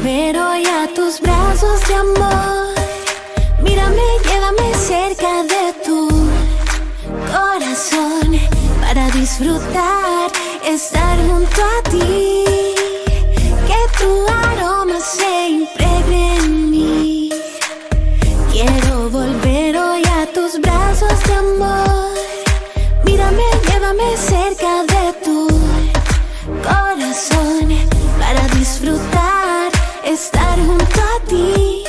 volver hoy a tus brazos de amor. Mírame, llévame cerca de tu corazón para disfrutar, estar junto a ti. Que tu aroma se impregne en mí. Quiero volver hoy a tus brazos de amor. Mírame, llévame cerca de tu corazón para disfrutar, estar junto a ti.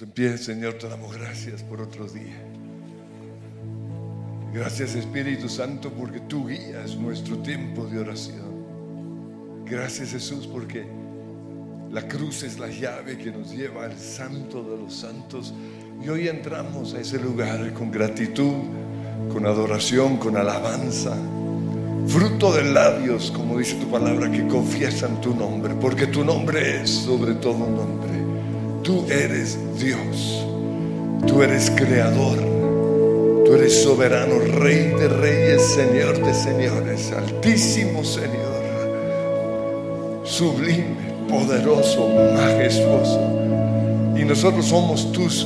En pie, Señor, te damos gracias por otro día. Gracias Espíritu Santo porque tú guías nuestro tiempo de oración. Gracias Jesús porque la cruz es la llave que nos lleva al santo de los santos. Y hoy entramos a ese lugar con gratitud, con adoración, con alabanza. Fruto de labios, como dice tu palabra, que confiesan tu nombre, porque tu nombre es sobre todo nombre. Tú eres Dios, tú eres creador, tú eres soberano, rey de reyes, señor de señores, altísimo Señor, sublime, poderoso, majestuoso. Y nosotros somos tus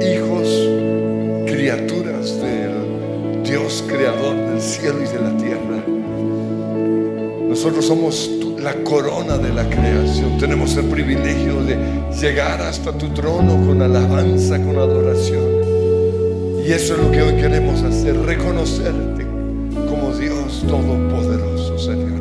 hijos, criaturas del Dios creador del cielo y de la tierra. Nosotros somos la corona de la creación. Tenemos el privilegio de llegar hasta tu trono con alabanza, con adoración. Y eso es lo que hoy queremos hacer, reconocerte como Dios Todopoderoso, Señor.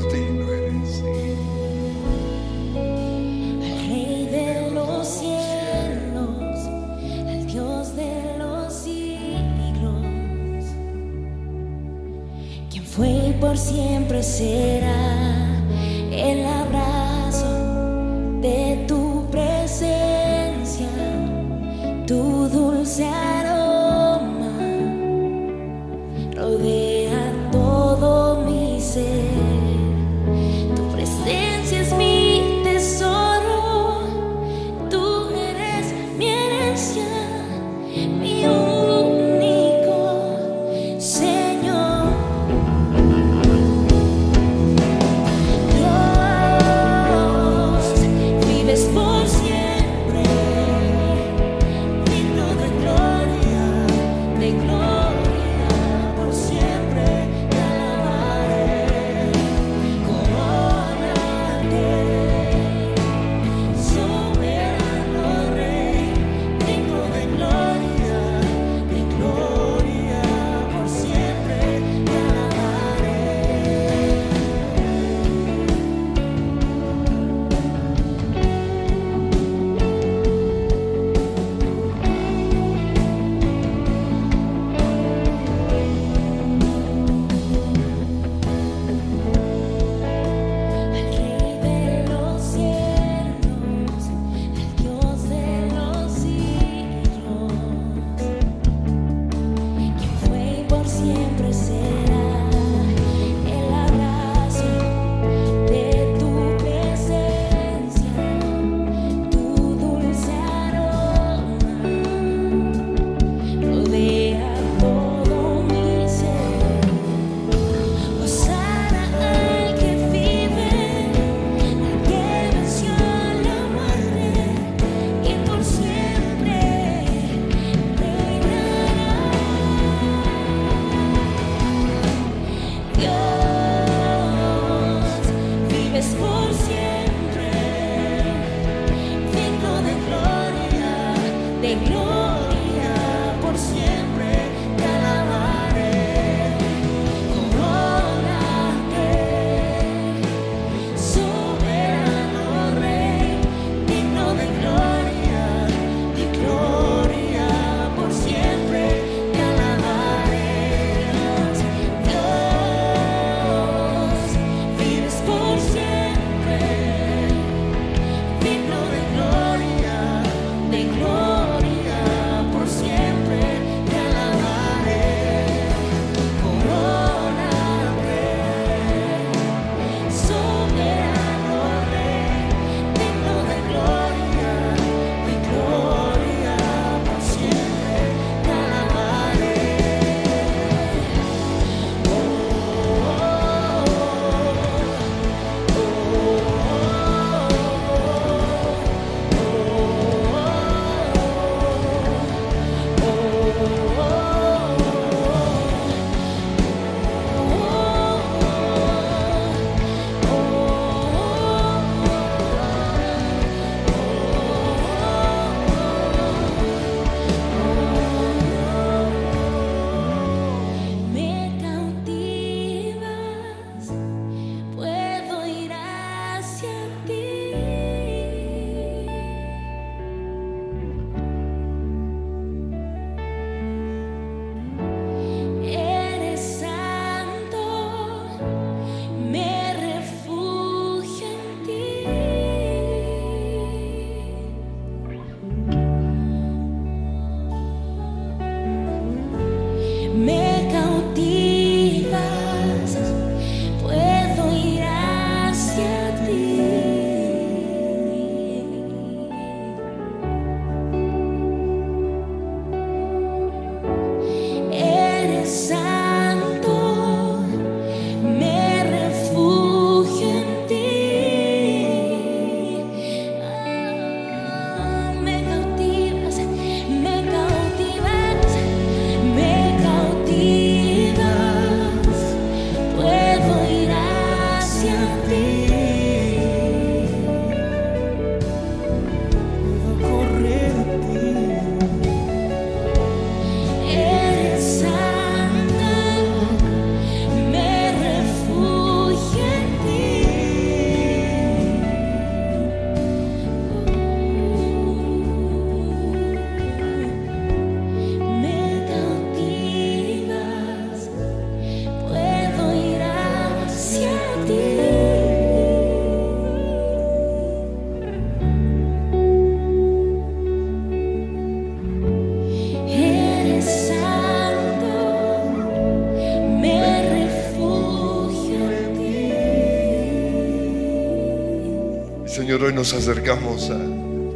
Señor, hoy nos acercamos a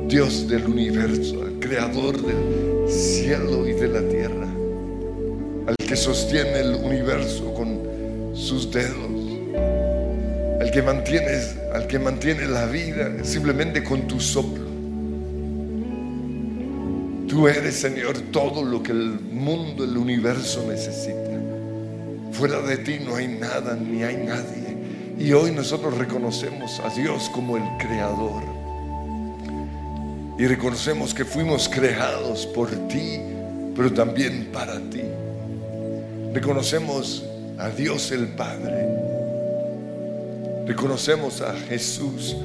Dios del universo, al creador del cielo y de la tierra, al que sostiene el universo con sus dedos, al que mantiene, al que mantiene la vida simplemente con tu soplo. Tú eres, Señor, todo lo que el mundo, el universo necesita. Fuera de ti no hay nada ni hay nadie. Y hoy nosotros reconocemos a Dios como el creador. Y reconocemos que fuimos creados por ti, pero también para ti. Reconocemos a Dios el Padre. Reconocemos a Jesús,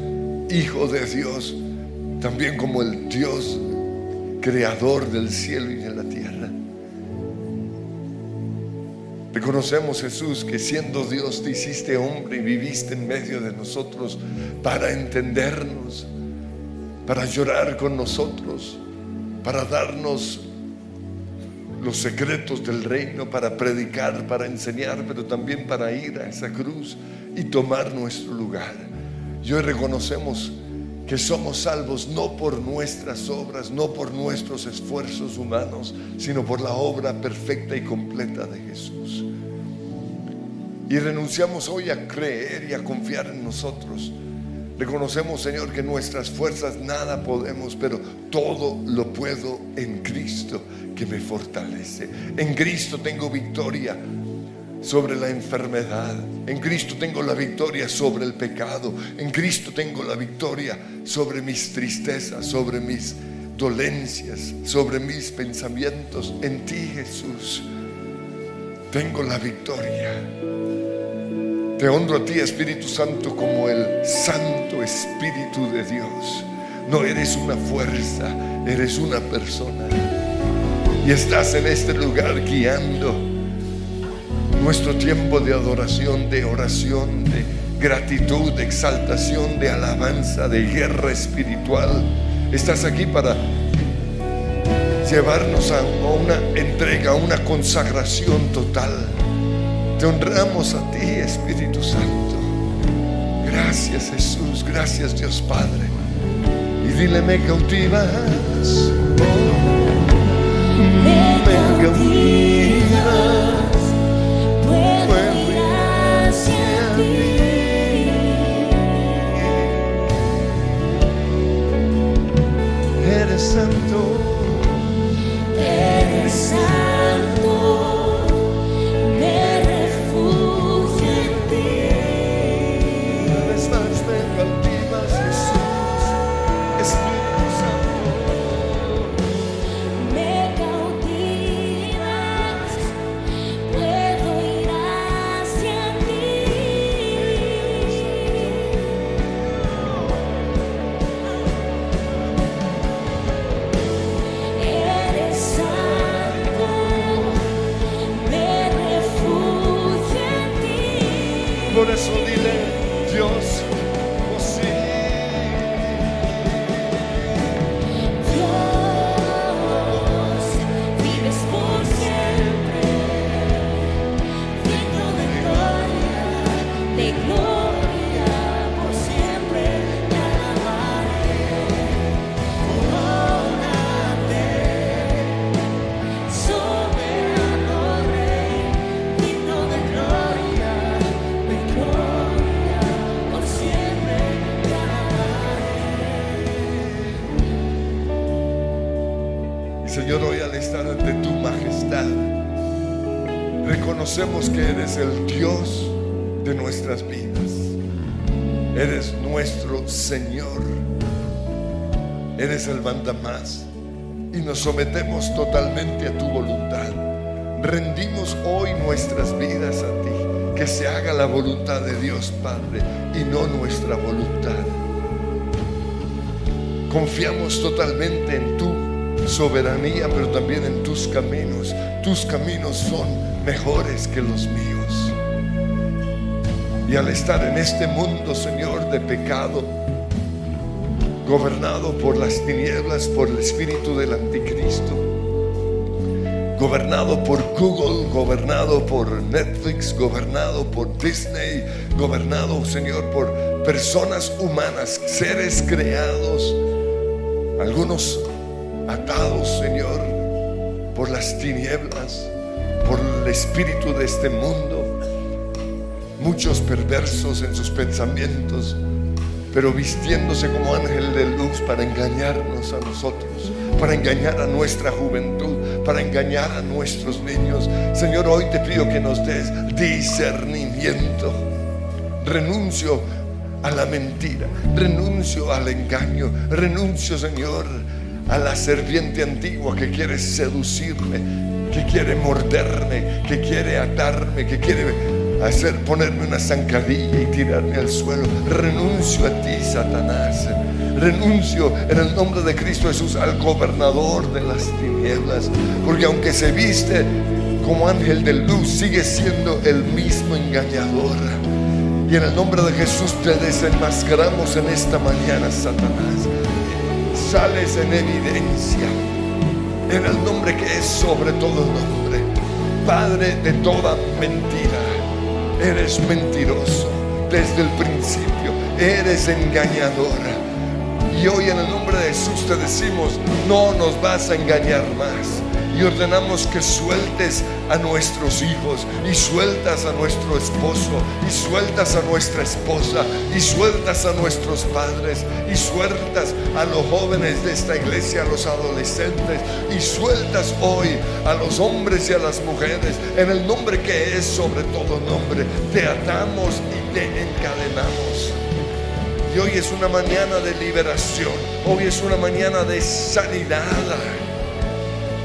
Hijo de Dios, también como el Dios creador del cielo y de la tierra. Reconocemos, Jesús, que siendo Dios te hiciste hombre y viviste en medio de nosotros para entendernos, para llorar con nosotros, para darnos los secretos del reino, para predicar, para enseñar, pero también para ir a esa cruz y tomar nuestro lugar. Y hoy reconocemos que somos salvos no por nuestras obras, no por nuestros esfuerzos humanos, sino por la obra perfecta y completa de Jesús. Y renunciamos hoy a creer y a confiar en nosotros. Reconocemos, Señor, que nuestras fuerzas nada podemos, pero todo lo puedo en Cristo que me fortalece. En Cristo tengo victoria sobre la enfermedad. En Cristo tengo la victoria sobre el pecado. En Cristo tengo la victoria sobre mis tristezas, sobre mis dolencias, sobre mis pensamientos. En ti, Jesús, tengo la victoria. Te honro a ti, Espíritu Santo, como el Santo Espíritu de Dios. No eres una fuerza, eres una persona. Y estás en este lugar guiando nuestro tiempo de adoración, de oración, de gratitud, de exaltación, de alabanza, de guerra espiritual. Estás aquí para llevarnos a una entrega, a una consagración total. Te honramos a ti, Espíritu Santo. Gracias Jesús, gracias Dios Padre. Y dile, cautivas. Me cautivas. Reconocemos que eres el Dios de nuestras vidas. Eres nuestro Señor. Eres el mandamás. Y nos sometemos totalmente a tu voluntad. Rendimos hoy nuestras vidas a ti. Que se haga la voluntad de Dios Padre y no nuestra voluntad. Confiamos totalmente en tu soberanía, pero también en tus caminos. Tus caminos son mejores que los míos. Y al estar en este mundo, Señor, de pecado, gobernado por las tinieblas, por el espíritu del anticristo, gobernado por Google, gobernado por Netflix, gobernado por Disney, gobernado, Señor, por personas humanas, seres creados, algunos atados, Señor, por las tinieblas, por el espíritu de este mundo, muchos perversos en sus pensamientos, pero vistiéndose como ángel de luz para engañarnos a nosotros, para engañar a nuestra juventud, para engañar a nuestros niños. Señor, hoy te pido que nos des discernimiento. Renuncio a la mentira, renuncio al engaño, renuncio, Señor, a la serpiente antigua que quiere seducirme, que quiere morderme, que quiere atarme, que quiere hacer ponerme una zancadilla y tirarme al suelo. Renuncio a ti, Satanás. Renuncio en el nombre de Cristo Jesús al gobernador de las tinieblas, porque aunque se viste como ángel de luz, sigue siendo el mismo engañador. Y en el nombre de Jesús te desenmascaramos en esta mañana, Satanás. Sales en evidencia en el nombre que es sobre todo nombre. Padre de toda mentira, eres mentiroso desde el principio, eres engañadora. Y hoy en el nombre de Jesús te decimos, no nos vas a engañar más y ordenamos que sueltes a nuestros hijos y sueltas a nuestro esposo y sueltas a nuestra esposa y sueltas a nuestros padres y sueltas a los jóvenes de esta iglesia, a los adolescentes y sueltas hoy a los hombres y a las mujeres en el nombre que es sobre todo nombre. Te atamos y te encadenamos. Y hoy es una mañana de liberación, hoy es una mañana de sanidad.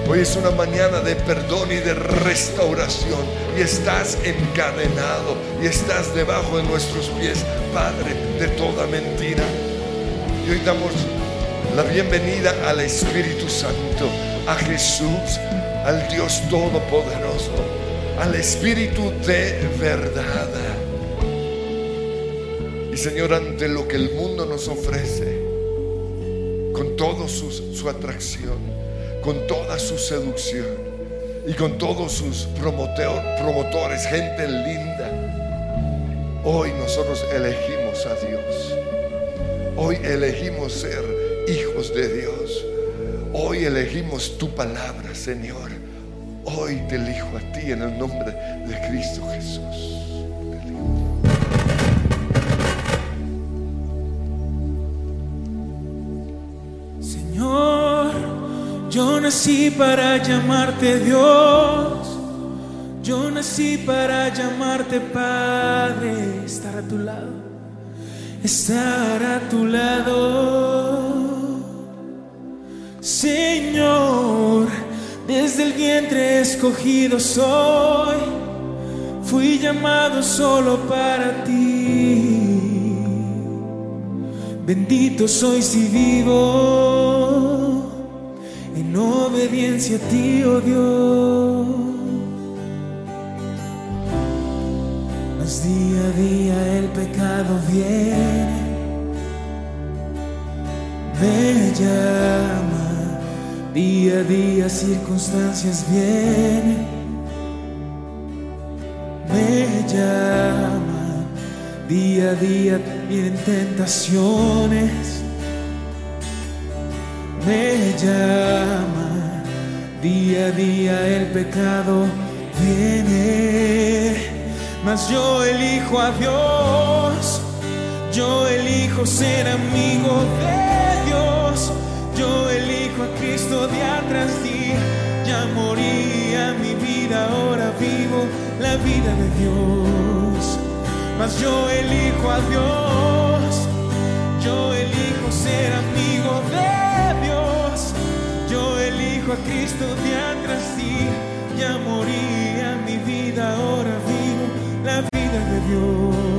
Hoy es una mañana de perdón y de restauración. Y estás encadenado y estás debajo de nuestros pies, Padre de toda mentira. Y hoy damos la bienvenida al Espíritu Santo, a Jesús, al Dios Todopoderoso, al Espíritu de verdad. Y Señor, ante lo que el mundo nos ofrece, con toda su, su atracción, con toda su seducción y con todos sus promotores, gente linda. Hoy nosotros elegimos a Dios. Hoy elegimos ser hijos de Dios. Hoy elegimos tu palabra, Señor. Hoy te elijo a ti en el nombre de Cristo Jesús. Nací para llamarte Dios, yo nací para llamarte Padre, estar a tu lado, estar a tu lado. Señor, desde el vientre escogido soy, fui llamado solo para ti. Bendito soy si vivo obediencia a ti, oh. Mas día a día el pecado viene, me llama, día a día circunstancias vienen, me llama, día a día vienen tentaciones me llama. Día a día el pecado viene, mas yo elijo a Dios. Yo elijo ser amigo de Dios. Yo elijo a Cristo día tras día. Ya moría mi vida, ahora vivo la vida de Dios. Mas yo elijo a Dios. Yo elijo ser amigo a Cristo día tras día, ya moría mi vida, ahora vivo la vida de Dios.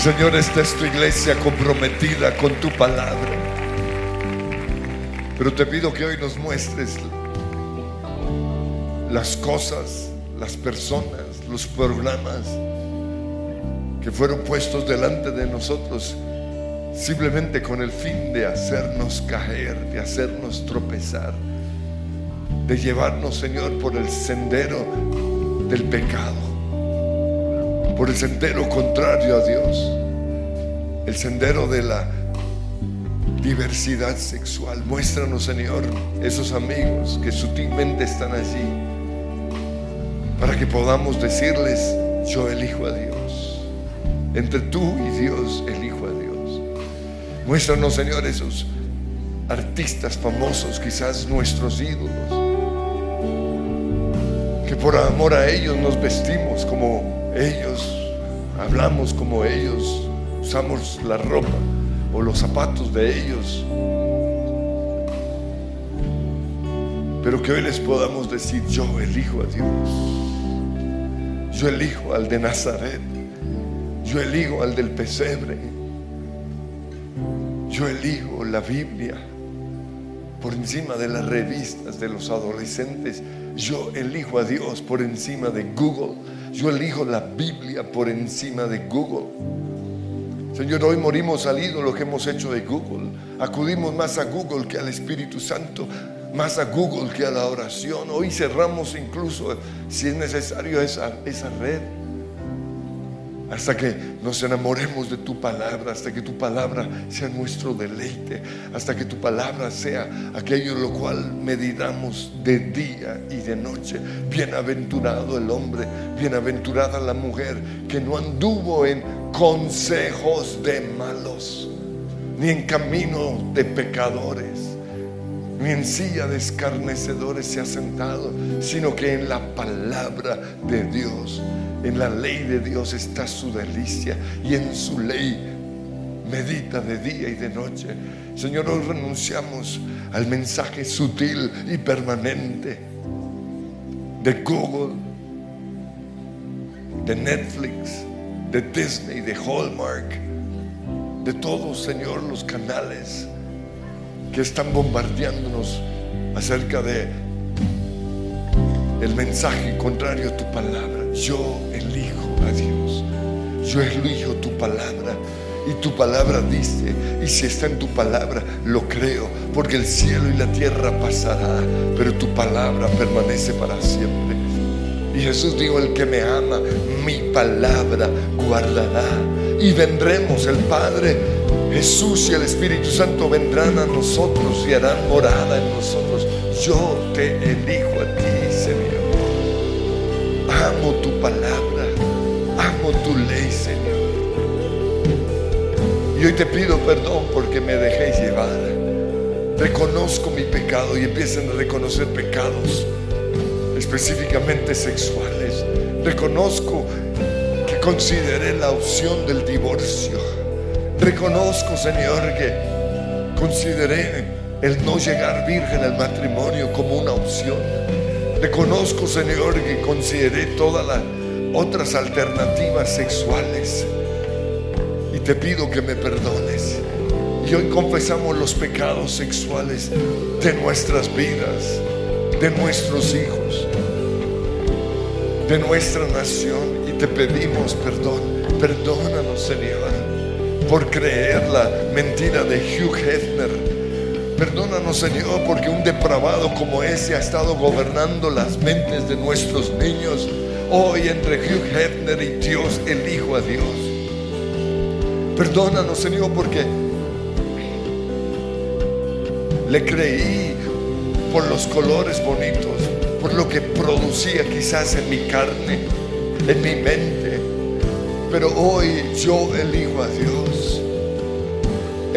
Señor, esta es tu iglesia comprometida con tu palabra. Pero te pido que hoy nos muestres las cosas, las personas, los programas que fueron puestos delante de nosotros simplemente con el fin de hacernos caer, de hacernos tropezar, de llevarnos, Señor, por el sendero del pecado por el sendero contrario a Dios, el sendero de la diversidad sexual. Muéstranos, Señor, esos amigos que sutilmente están allí, para que podamos decirles, yo elijo a Dios. Entre tú y Dios, elijo a Dios. Muéstranos, Señor, esos artistas famosos, quizás nuestros ídolos, que por amor a ellos nos vestimos como ellos, hablamos como ellos, usamos la ropa o los zapatos de ellos. Pero que hoy les podamos decir, yo elijo a Dios. Yo elijo al de Nazaret. Yo elijo al del pesebre. Yo elijo la Biblia por encima de las revistas de los adolescentes. Yo elijo a Dios por encima de Google. Yo elijo la Biblia por encima de Google. Señor, hoy morimos al ídolo que hemos hecho de Google. Acudimos más a Google que al Espíritu Santo, más a Google que a la oración. Hoy cerramos incluso, si es necesario, esa, esa red. Hasta que nos enamoremos de tu palabra, hasta que tu palabra sea nuestro deleite, hasta que tu palabra sea aquello lo cual meditamos de día y de noche. Bienaventurado el hombre, bienaventurada la mujer que no anduvo en consejos de malos, ni en camino de pecadores, ni en silla de escarnecedores se ha sentado, sino que en la palabra de Dios, en la ley de Dios está su delicia y en su ley medita de día y de noche. Señor, hoy renunciamos al mensaje sutil y permanente de Google, de Netflix, de Disney, de Hallmark, de todos, Señor, los canales que están bombardeándonos acerca de el mensaje contrario a tu palabra. Yo elijo a Dios. Yo elijo tu palabra. Y tu palabra dice, y si está en tu palabra, lo creo, porque el cielo y la tierra pasará, pero tu palabra permanece para siempre. Y Jesús dijo, el que me ama, mi palabra guardará. Y vendremos, el Padre, Jesús y el Espíritu Santo vendrán a nosotros y harán morada en nosotros. Yo te elijo a ti, Señor. Amo tu palabra, amo tu ley, Señor. Y hoy te pido perdón porque me dejé llevar reconozco mi pecado y empiecen a reconocer pecados, específicamente sexuales. Reconozco que consideré la opción del divorcio. Reconozco, Señor, que consideré el no llegar virgen al matrimonio como una opción. Reconozco, Señor, que consideré todas las otras alternativas sexuales. Y te pido que me perdones. Y hoy confesamos los pecados sexuales de nuestras vidas, de nuestros hijos, de nuestra nación. Y te pedimos perdón. Perdónanos, Señor, por creer la mentira de Hugh Hefner. Perdónanos, Señor, porque un depravado como ese ha estado gobernando las mentes de nuestros niños. Hoy entre Hugh Hefner y Dios, elijo a Dios. Perdónanos, Señor, porque le creí por los colores bonitos, por lo que producía quizás en mi carne, en mi mente. Pero hoy yo elijo a Dios.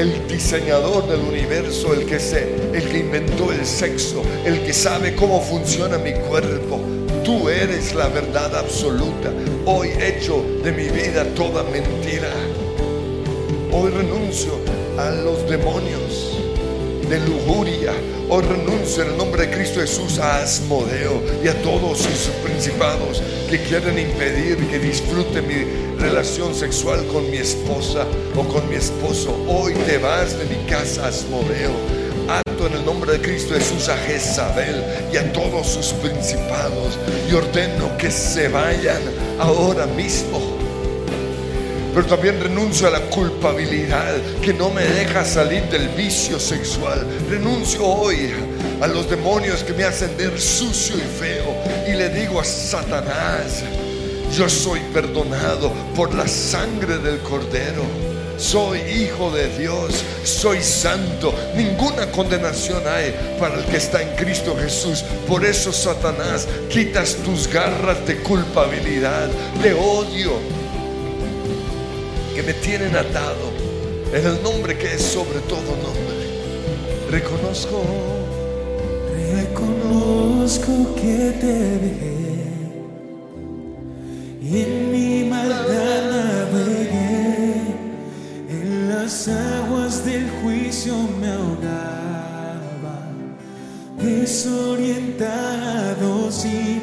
El diseñador del universo, el que se, el que inventó el sexo, el que sabe cómo funciona mi cuerpo. Tú eres la verdad absoluta. Hoy hecho de mi vida toda mentira. Hoy renuncio a los demonios de lujuria. Hoy renuncio en el nombre de Cristo Jesús a Asmodeo y a todos sus principados que quieren impedir que disfrute mi relación sexual con mi esposa o con mi esposo. Hoy te vas de mi casa, Asmodeo. Ato en el nombre de Cristo Jesús a Jezabel y a todos sus principados y ordeno que se vayan ahora mismo pero también renuncio a la culpabilidad que no me deja salir del vicio sexual. Renuncio hoy a los demonios que me hacen ver sucio y feo y le digo a Satanás, yo soy perdonado por la sangre del cordero. Soy hijo de Dios, soy santo. Ninguna condenación hay para el que está en Cristo Jesús. Por eso, Satanás, quitas tus garras de culpabilidad, de odio, que me tienen atado en el nombre que es sobre todo nombre. Reconozco, Reconozco que te dejé en mi maldad navegué, en las aguas del juicio me ahogaba, desorientado sin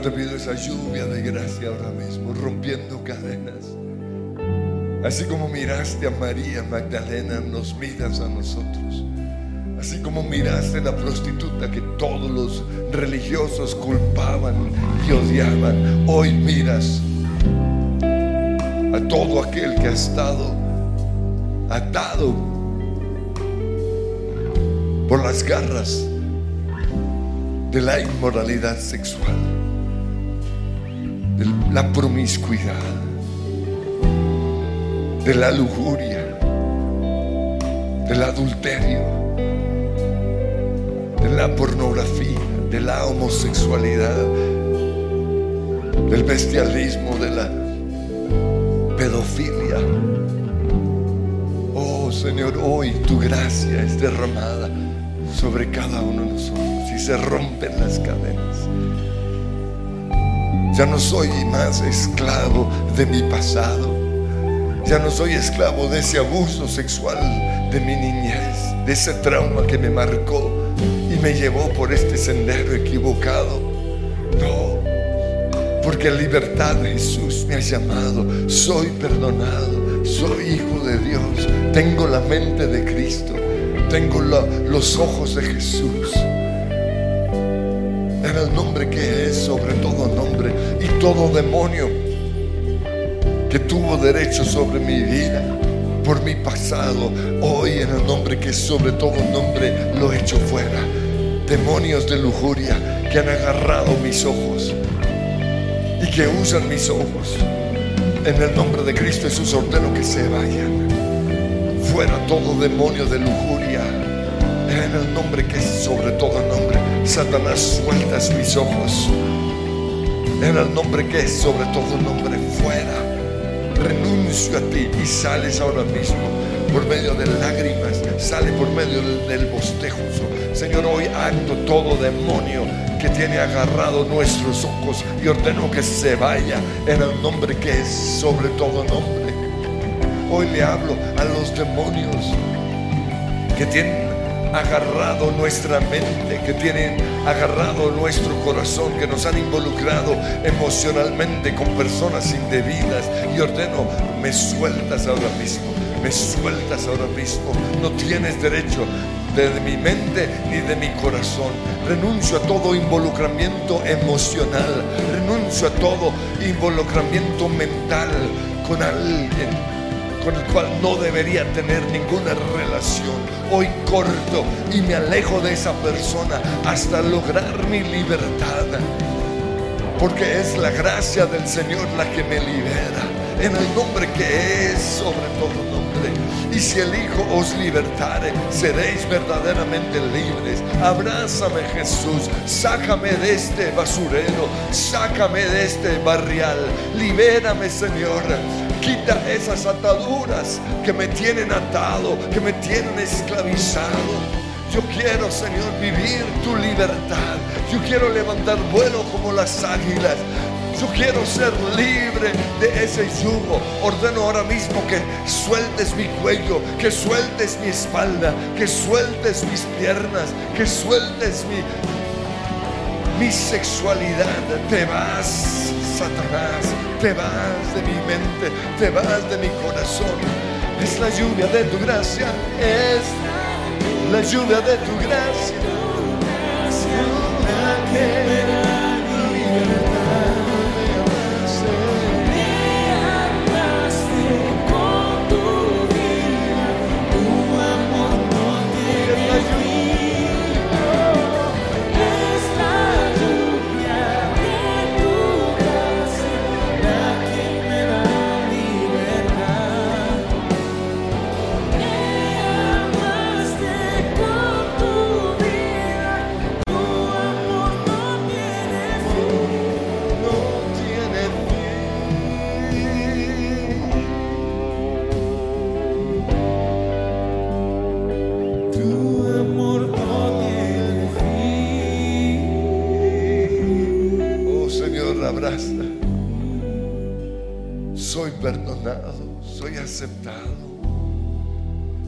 te pido esa lluvia de gracia ahora mismo, rompiendo cadenas. Así como miraste a María Magdalena, nos miras a nosotros. Así como miraste a la prostituta que todos los religiosos culpaban y odiaban, hoy miras a todo aquel que ha estado atado por las garras de la inmoralidad sexual, la promiscuidad, de la lujuria, del adulterio, de la pornografía, de la homosexualidad, del bestialismo, de la pedofilia. Oh Señor, hoy tu gracia es derramada sobre cada uno de nosotros y se rompen las cadenas. Ya no soy más esclavo de mi pasado. Ya no soy esclavo de ese abuso sexual de mi niñez, de ese trauma que me marcó y me llevó por este sendero equivocado. No, porque en libertad Jesús me ha llamado. Soy perdonado, soy hijo de Dios, tengo la mente de Cristo, tengo los ojos de Jesús. Nombre que es sobre todo nombre y todo demonio que tuvo derecho sobre mi vida por mi pasado, hoy en el nombre que es sobre todo nombre lo echo fuera. Demonios de lujuria que han agarrado mis ojos y que usan mis ojos. En el nombre de Cristo Jesús ordeno que se vayan. Fuera todo demonio de lujuria. En el nombre que es sobre todo nombre. Satanás, sueltas mis ojos. En el nombre que es sobre todo nombre. Fuera. Renuncio a ti y sales ahora mismo por medio de lágrimas. Sale por medio del, del bostezo. Señor, hoy acto todo demonio que tiene agarrado nuestros ojos y ordeno que se vaya en el nombre que es sobre todo nombre. Hoy le hablo a los demonios que tienen agarrado nuestra mente, que tienen agarrado nuestro corazón, que nos han involucrado emocionalmente con personas indebidas. Y ordeno, me sueltas ahora mismo, me sueltas ahora mismo. No tienes derecho de mi mente ni de mi corazón. Renuncio a todo involucramiento emocional, renuncio a todo involucramiento mental con alguien con el cual no debería tener ninguna relación. Hoy corto y me alejo de esa persona hasta lograr mi libertad. Porque es la gracia del Señor la que me libera. En el nombre que es sobre todo nombre. Y si el Hijo os libertare, seréis verdaderamente libres. Abrázame Jesús, sácame de este basurero, sácame de este barrial. Libérame Señor. Quita esas ataduras que me tienen atado, que me tienen esclavizado. Yo quiero, Señor, vivir tu libertad. Yo quiero levantar vuelo como las águilas. Yo quiero ser libre de ese yugo. Ordeno ahora mismo que sueltes mi cuello, que sueltes mi espalda, que sueltes mis piernas, que sueltes mi, mi sexualidad. Te vas, Satanás, te vas de mi mente, te vas de mi corazón. Es la lluvia de tu gracia, es la lluvia de tu gracia.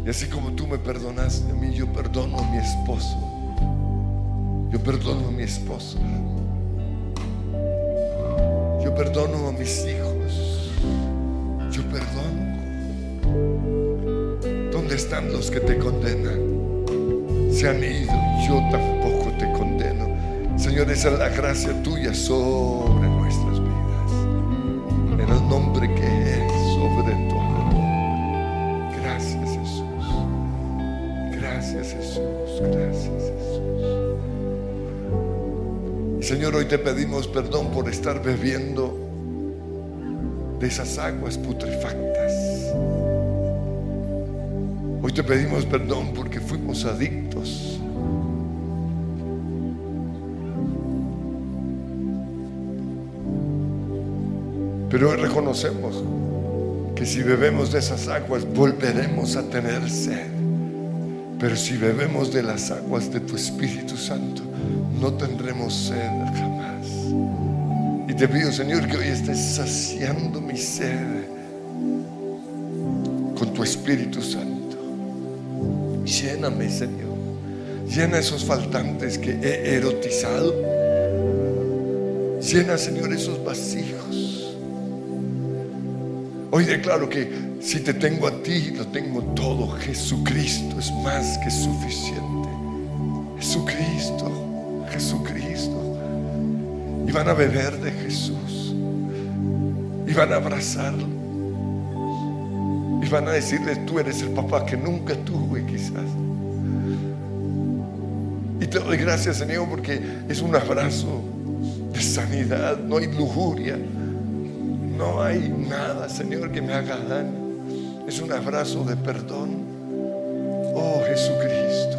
Y así como tú me perdonaste a mí, yo perdono a mi esposo. Yo perdono a mi esposo. perdono a mis hijos. Yo perdono. ¿Dónde están los que te condenan? Se han ido. Yo tampoco te condeno. Señor, esa es la gracia tuya sobre te pedimos perdón por estar bebiendo de esas aguas putrefactas. Hoy te pedimos perdón porque fuimos adictos. Pero hoy reconocemos que si bebemos de esas aguas volveremos a tener sed. Pero si bebemos de las aguas de tu Espíritu Santo, no tendremos sed jamás. Y te pido, Señor, que hoy estés saciando mi sed con tu Espíritu Santo. Lléname, Señor. Llena esos faltantes que he erotizado. Llena, Señor, esos vacíos. Hoy declaro que si te tengo a ti, lo tengo todo. Jesucristo es más que suficiente. Jesucristo, Jesucristo. Van a beber de Jesús. Y van a abrazarlo. Y van a decirle, tú eres el papá que nunca tuve quizás. Y te doy gracias, Señor, porque es un abrazo de sanidad. No hay lujuria. No hay nada, Señor, que me haga daño. Es un abrazo de perdón. Oh Jesucristo,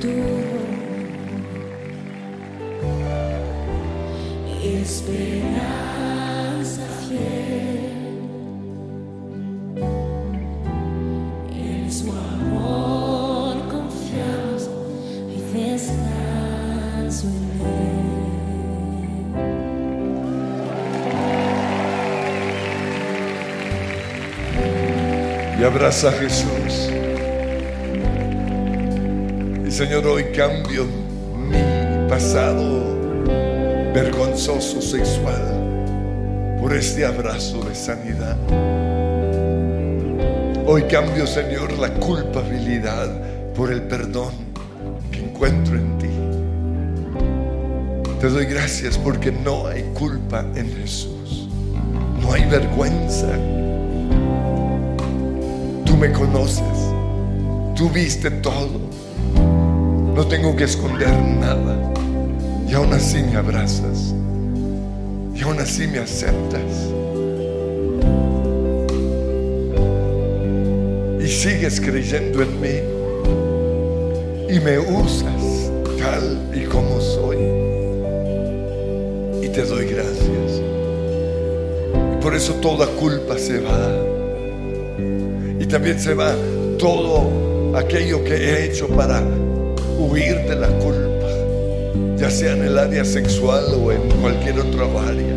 futuro esperanza fiel en su amor confiamos y descanso y abraza Jesús. Señor, hoy cambio mi pasado vergonzoso sexual por este abrazo de sanidad. Hoy cambio, Señor, la culpabilidad por el perdón que encuentro en ti. Te doy gracias porque no hay culpa en Jesús. No hay vergüenza. Tú me conoces. Tú viste todo. No tengo que esconder nada. Y aún así me abrazas. Y aún así me aceptas. Y sigues creyendo en mí. Y me usas tal y como soy. Y te doy gracias. Por eso toda culpa se va. Y también se va todo aquello que he hecho para huir de la culpa, ya sea en el área sexual o en cualquier otra área.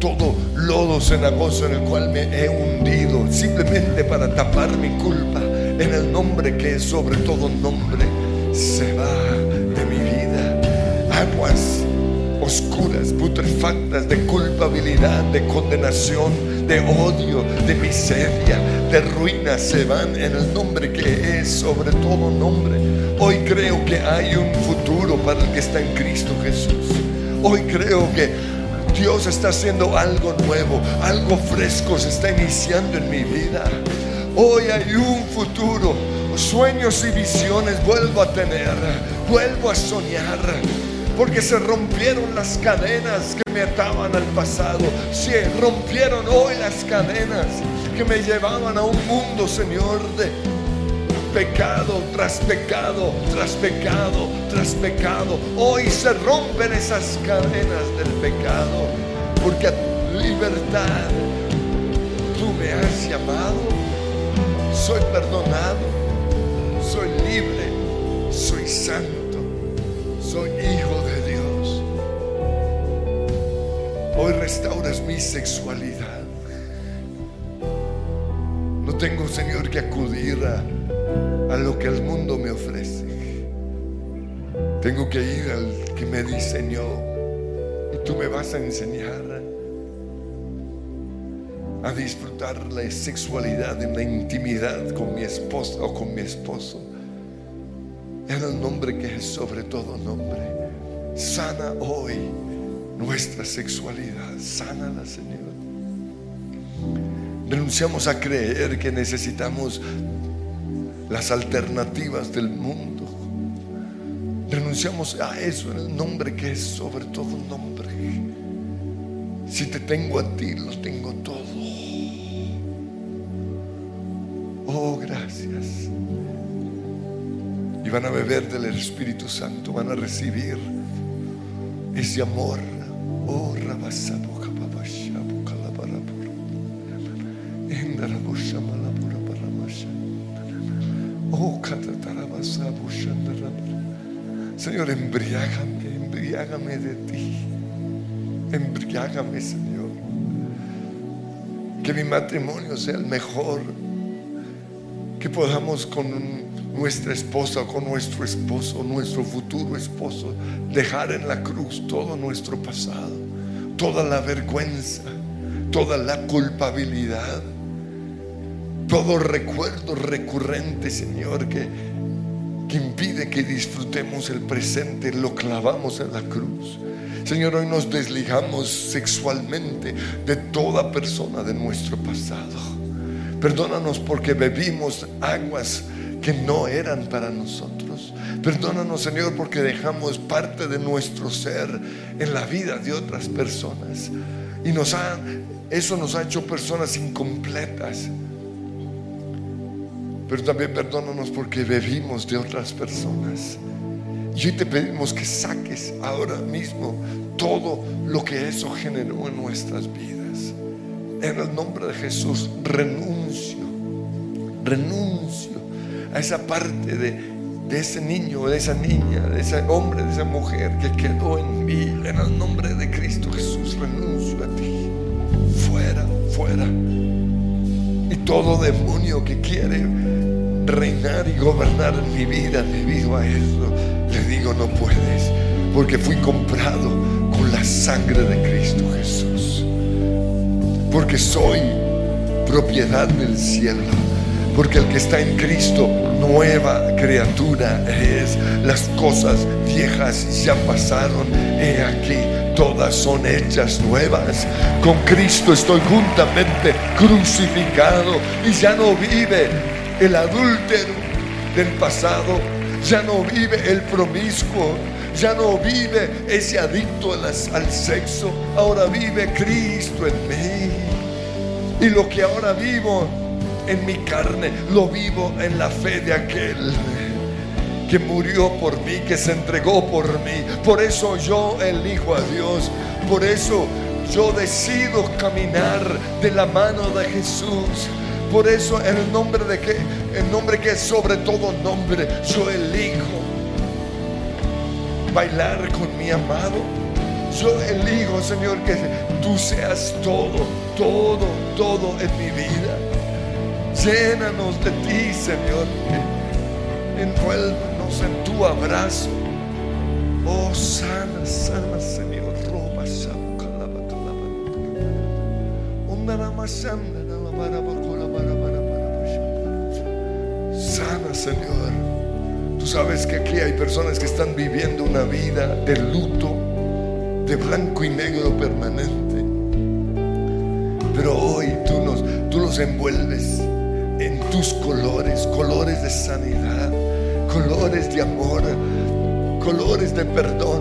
Todo lodo cenagoso en el cual me he hundido simplemente para tapar mi culpa en el nombre que es sobre todo nombre, se va de mi vida. Aguas oscuras, putrefactas de culpabilidad, de condenación, de odio, de miseria, de ruina se van en el nombre que es sobre todo nombre. Hoy creo que hay un futuro para el que está en Cristo Jesús. Hoy creo que Dios está haciendo algo nuevo, algo fresco se está iniciando en mi vida. Hoy hay un futuro, sueños y visiones vuelvo a tener, vuelvo a soñar porque se rompieron las cadenas que me ataban al pasado. Se rompieron hoy las cadenas que me llevaban a un mundo, Señor, de pecado tras pecado, tras pecado, tras pecado. Hoy se rompen esas cadenas del pecado, porque a libertad tú me has llamado, soy perdonado, soy libre, soy santo, soy hijo de Dios. Hoy restauras mi sexualidad. No tengo, Señor, que acudir a, a lo que el mundo me ofrece. Tengo que ir al que me diseñó y tú me vas a enseñar a disfrutar la sexualidad en la intimidad con mi esposa o con mi esposo. En el nombre que es sobre todo nombre. Sana hoy nuestra sexualidad. Sánala, Señor. Renunciamos a creer que necesitamos las alternativas del mundo. Renunciamos a eso en el nombre que es sobre todo nombre. Si te tengo a ti, lo tengo todo. Oh, gracias. Van a beber del Espíritu Santo, van a recibir ese amor. Oh, rabasabu kapabashabu kalabaraburu. Endarabu shamalaburu baramasha. Oh, katatarabasabu shandarabu. Señor, embriágame, embriágame de ti. Embriágame, Señor. Que mi matrimonio sea el mejor. Que podamos con nuestra esposa, con nuestro esposo, nuestro futuro esposo, dejar en la cruz todo nuestro pasado, toda la vergüenza, toda la culpabilidad, todo recuerdo recurrente, Señor, que, que impide que disfrutemos el presente, lo clavamos en la cruz. Señor, hoy nos desligamos sexualmente de toda persona de nuestro pasado. Perdónanos porque bebimos aguas que no eran para nosotros. Perdónanos, Señor, porque dejamos parte de nuestro ser en la vida de otras personas. Y nos ha, eso nos ha hecho personas incompletas. Pero también perdónanos porque bebimos de otras personas. Y hoy te pedimos que saques ahora mismo todo lo que eso generó en nuestras vidas. En el nombre de Jesús renuncio, renuncio a esa parte de, de ese niño, de esa niña, de ese hombre, de esa mujer que quedó en mí. En el nombre de Cristo Jesús renuncio a ti. Fuera, fuera. Y todo demonio que quiere reinar y gobernar mi vida debido a eso, le digo no puedes, porque fui comprado con la sangre de Cristo Jesús. Porque soy propiedad del cielo. Porque el que está en Cristo, nueva criatura es. Las cosas viejas ya pasaron. He aquí, todas son hechas nuevas. Con Cristo estoy juntamente crucificado y ya no vive el adúltero del pasado. Ya no vive el promiscuo. Ya no vive ese adicto al sexo. Ahora vive Cristo en mí. Y lo que ahora vivo en mi carne, lo vivo en la fe de aquel que murió por mí, que se entregó por mí. Por eso yo elijo a Dios. Por eso yo decido caminar de la mano de Jesús. Por eso en el nombre de que el nombre que es sobre todo nombre, yo elijo bailar con mi amado. Yo elijo, Señor, que tú seas todo, todo, todo en mi vida. Llénanos de ti, Señor. Envuélvanos en tu abrazo. Oh, sana, sana, Señor. Roba, Sana, Señor. Tú sabes que aquí hay personas que están viviendo una vida de luto, de blanco y negro permanente. Pero hoy tú nos, tú los envuelves en tus colores, colores de sanidad, colores de amor, colores de perdón.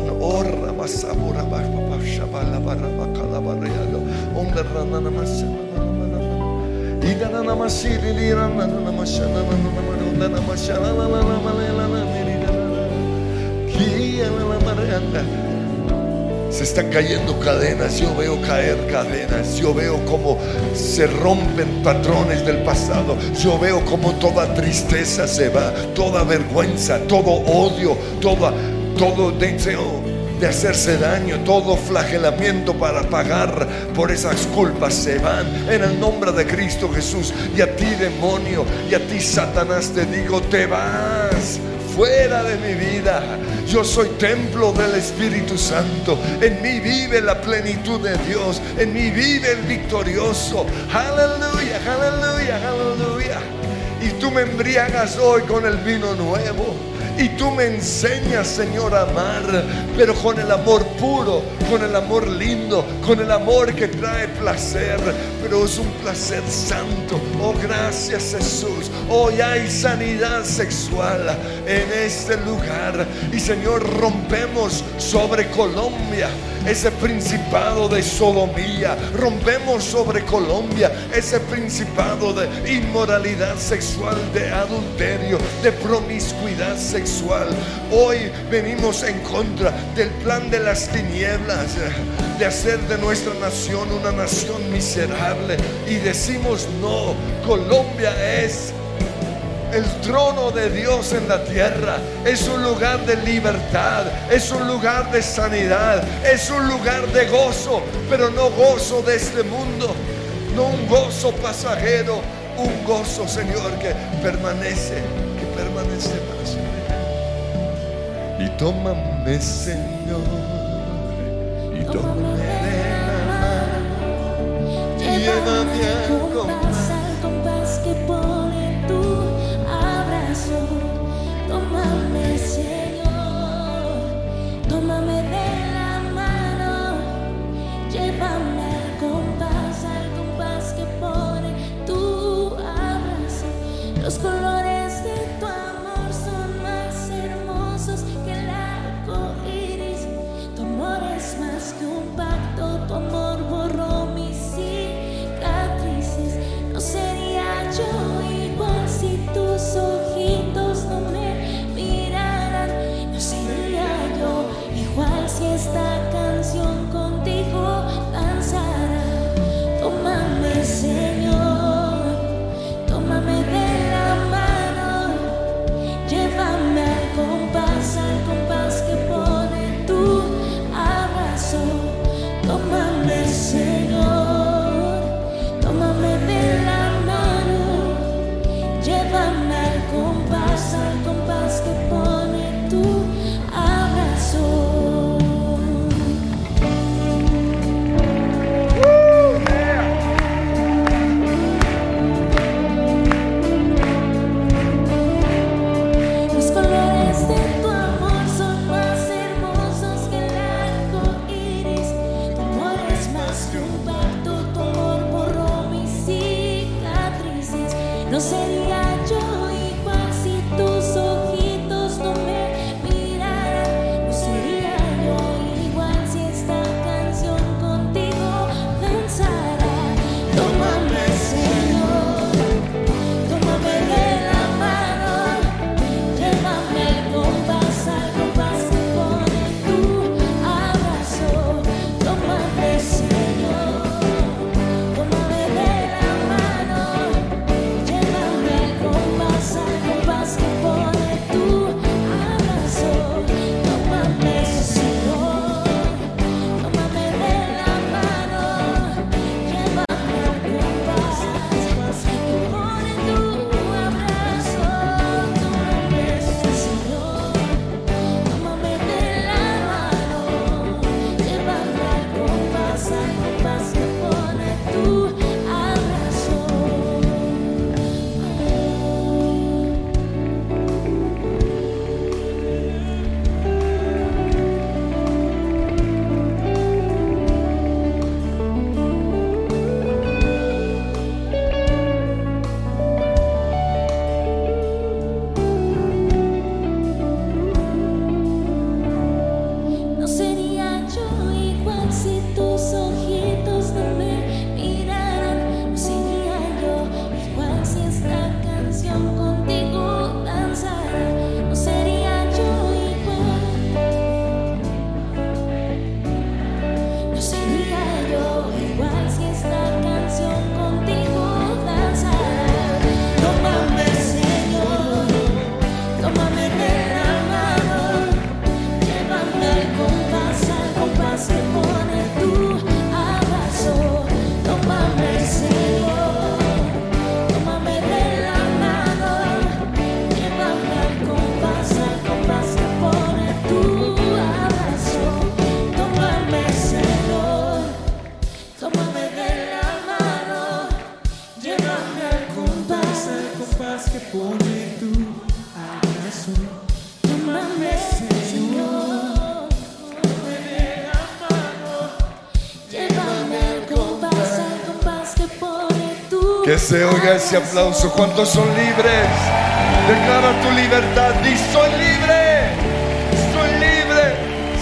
Se están cayendo cadenas, yo veo caer cadenas, yo veo como se rompen patrones del pasado, yo veo como toda tristeza se va, toda vergüenza, todo odio, toda, todo deseo de hacerse daño, todo flagelamiento para pagar por esas culpas se van en el nombre de Cristo Jesús. Y a ti demonio, y a ti Satanás te digo, te vas fuera de mi vida. Yo soy templo del Espíritu Santo. En mí vive la plenitud de Dios. En mí vive el victorioso. Aleluya, aleluya, aleluya. Y tú me embriagas hoy con el vino nuevo. Y tú me enseñas, Señor, a amar, pero con el amor con el amor lindo, con el amor que trae placer, pero es un placer santo. Oh, gracias Jesús. Hoy hay sanidad sexual en este lugar. Y Señor, rompemos sobre Colombia ese principado de sodomía. Rompemos sobre Colombia ese principado de inmoralidad sexual, de adulterio, de promiscuidad sexual. Hoy venimos en contra del plan de las tinieblas, de hacer de nuestra nación una nación miserable. Y decimos, no, Colombia es el trono de Dios en la tierra. Es un lugar de libertad, es un lugar de sanidad, es un lugar de gozo, pero no gozo de este mundo, no un gozo pasajero, un gozo, Señor, que permanece, que permanece para. Y tómame, Señor, y tómame de la mano, llévame a ese aplauso. ¿Cuántos son libres? Declara tu libertad. Di, soy libre. Soy libre.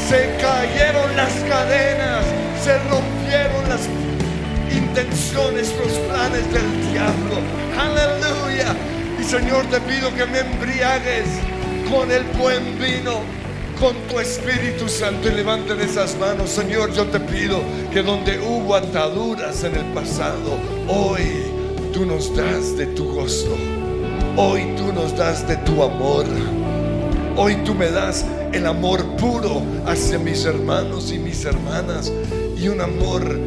Se cayeron las cadenas. Se rompieron las intenciones, los planes del diablo. Aleluya. Y Señor, te pido que me embriagues con el buen vino con tu Espíritu Santo y levanten esas manos. Señor, yo te pido que donde hubo ataduras en el pasado, hoy tú nos das de tu gozo. Hoy tú nos das de tu amor. Hoy tú me das el amor puro hacia mis hermanos y mis hermanas y un amor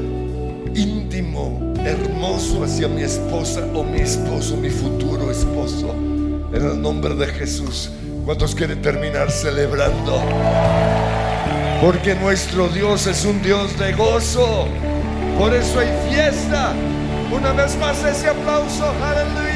íntimo, hermoso hacia mi esposa o mi esposo, mi futuro esposo. En el nombre de Jesús, ¿cuántos quieren terminar celebrando? Porque nuestro Dios es un Dios de gozo. Por eso hay fiesta. Una vez más ese aplauso. Aleluya.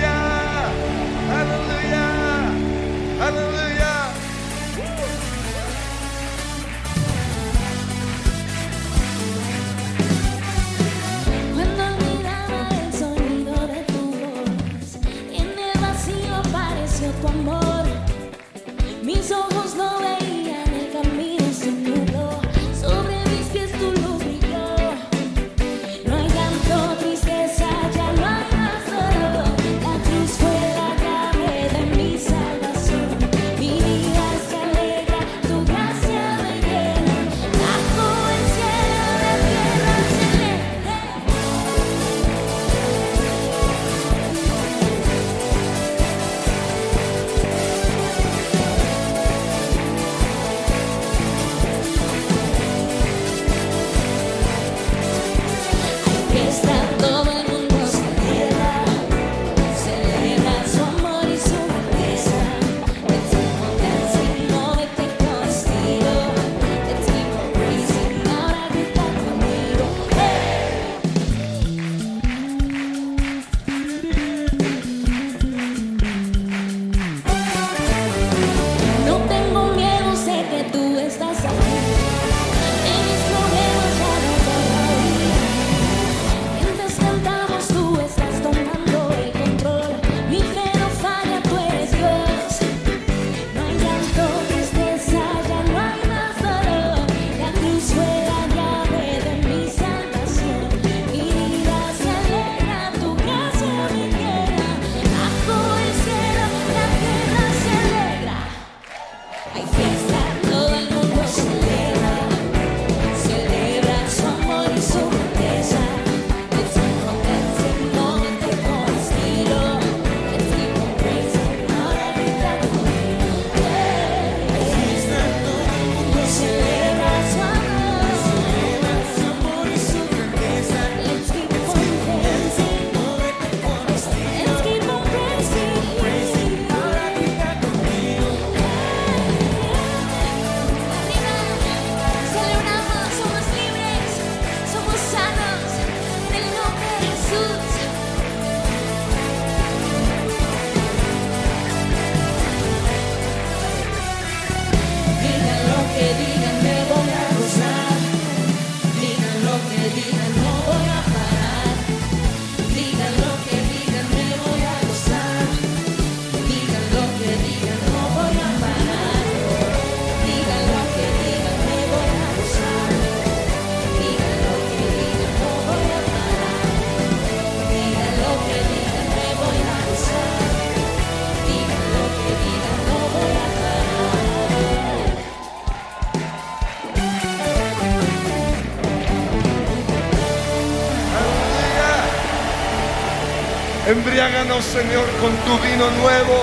Embriáganos, Señor, con tu vino nuevo.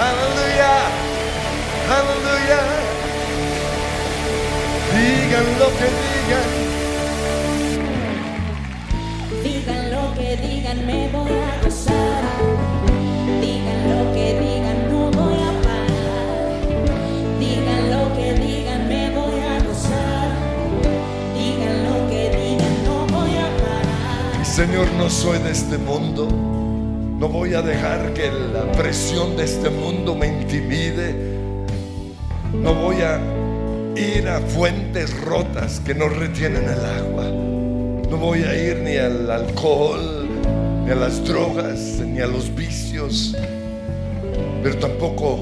Aleluya. Aleluya. Digan lo que digan. Digan lo que digan, me voy a gozar. Digan lo que digan, no voy a parar. Digan lo que digan, me voy a gozar. Digan lo que digan, no voy a parar. Señor, no soy de este mundo. No voy a dejar que la presión de este mundo me intimide. No voy a ir a fuentes rotas que no retienen el agua. No voy a ir ni al alcohol, ni a las drogas, ni a los vicios, pero tampoco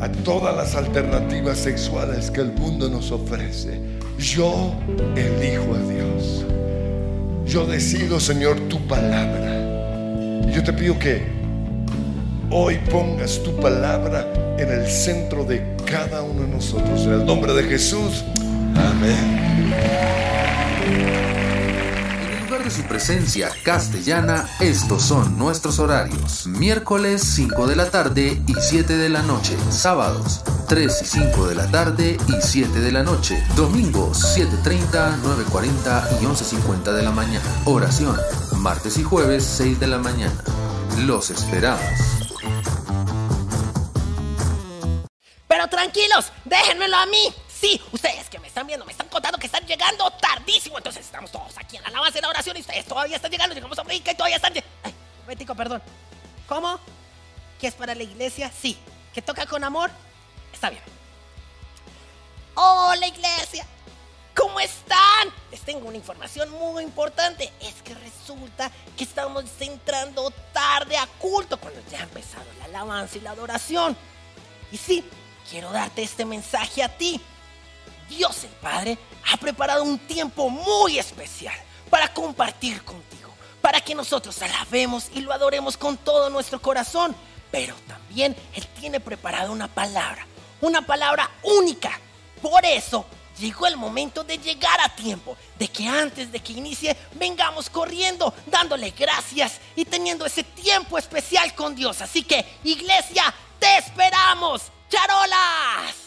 a todas las alternativas sexuales que el mundo nos ofrece. Yo elijo a Dios. Yo decido, Señor, tu palabra. Yo te pido que hoy pongas tu palabra en el centro de cada uno de nosotros. En el nombre de Jesús. Amén. En el lugar de su presencia castellana, estos son nuestros horarios. Miércoles 5 de la tarde y 7 de la noche. Sábados 3 y 5 de la tarde y 7 de la noche. Domingos 7.30, 9.40 y 11.50 de la mañana. Oración. Martes y jueves 6 de la mañana. Los esperamos. Pero tranquilos, déjenmelo a mí. Sí, ustedes que me están viendo, me están contando que están llegando tardísimo. Entonces estamos todos aquí en la alabanza y la oración y ustedes todavía están llegando. Llegamos a América y todavía están. Ay, un perdón. ¿Cómo? ¿Que es para la iglesia? Sí. ¿Que toca con amor? Está bien. Hola, iglesia. ¿Cómo están? Les tengo una información muy importante. Es que resulta que estamos entrando tarde a culto cuando ya ha empezado la alabanza y la adoración. Y sí, quiero darte este mensaje a ti. Dios el Padre ha preparado un tiempo muy especial para compartir contigo, para que nosotros alabemos y lo adoremos con todo nuestro corazón. Pero también Él tiene preparada una palabra, una palabra única. Por eso llegó el momento de llegar a tiempo, de que antes de que inicie vengamos corriendo, dándole gracias y teniendo ese tiempo especial con Dios. Así que, iglesia, te esperamos. ¡Charolas!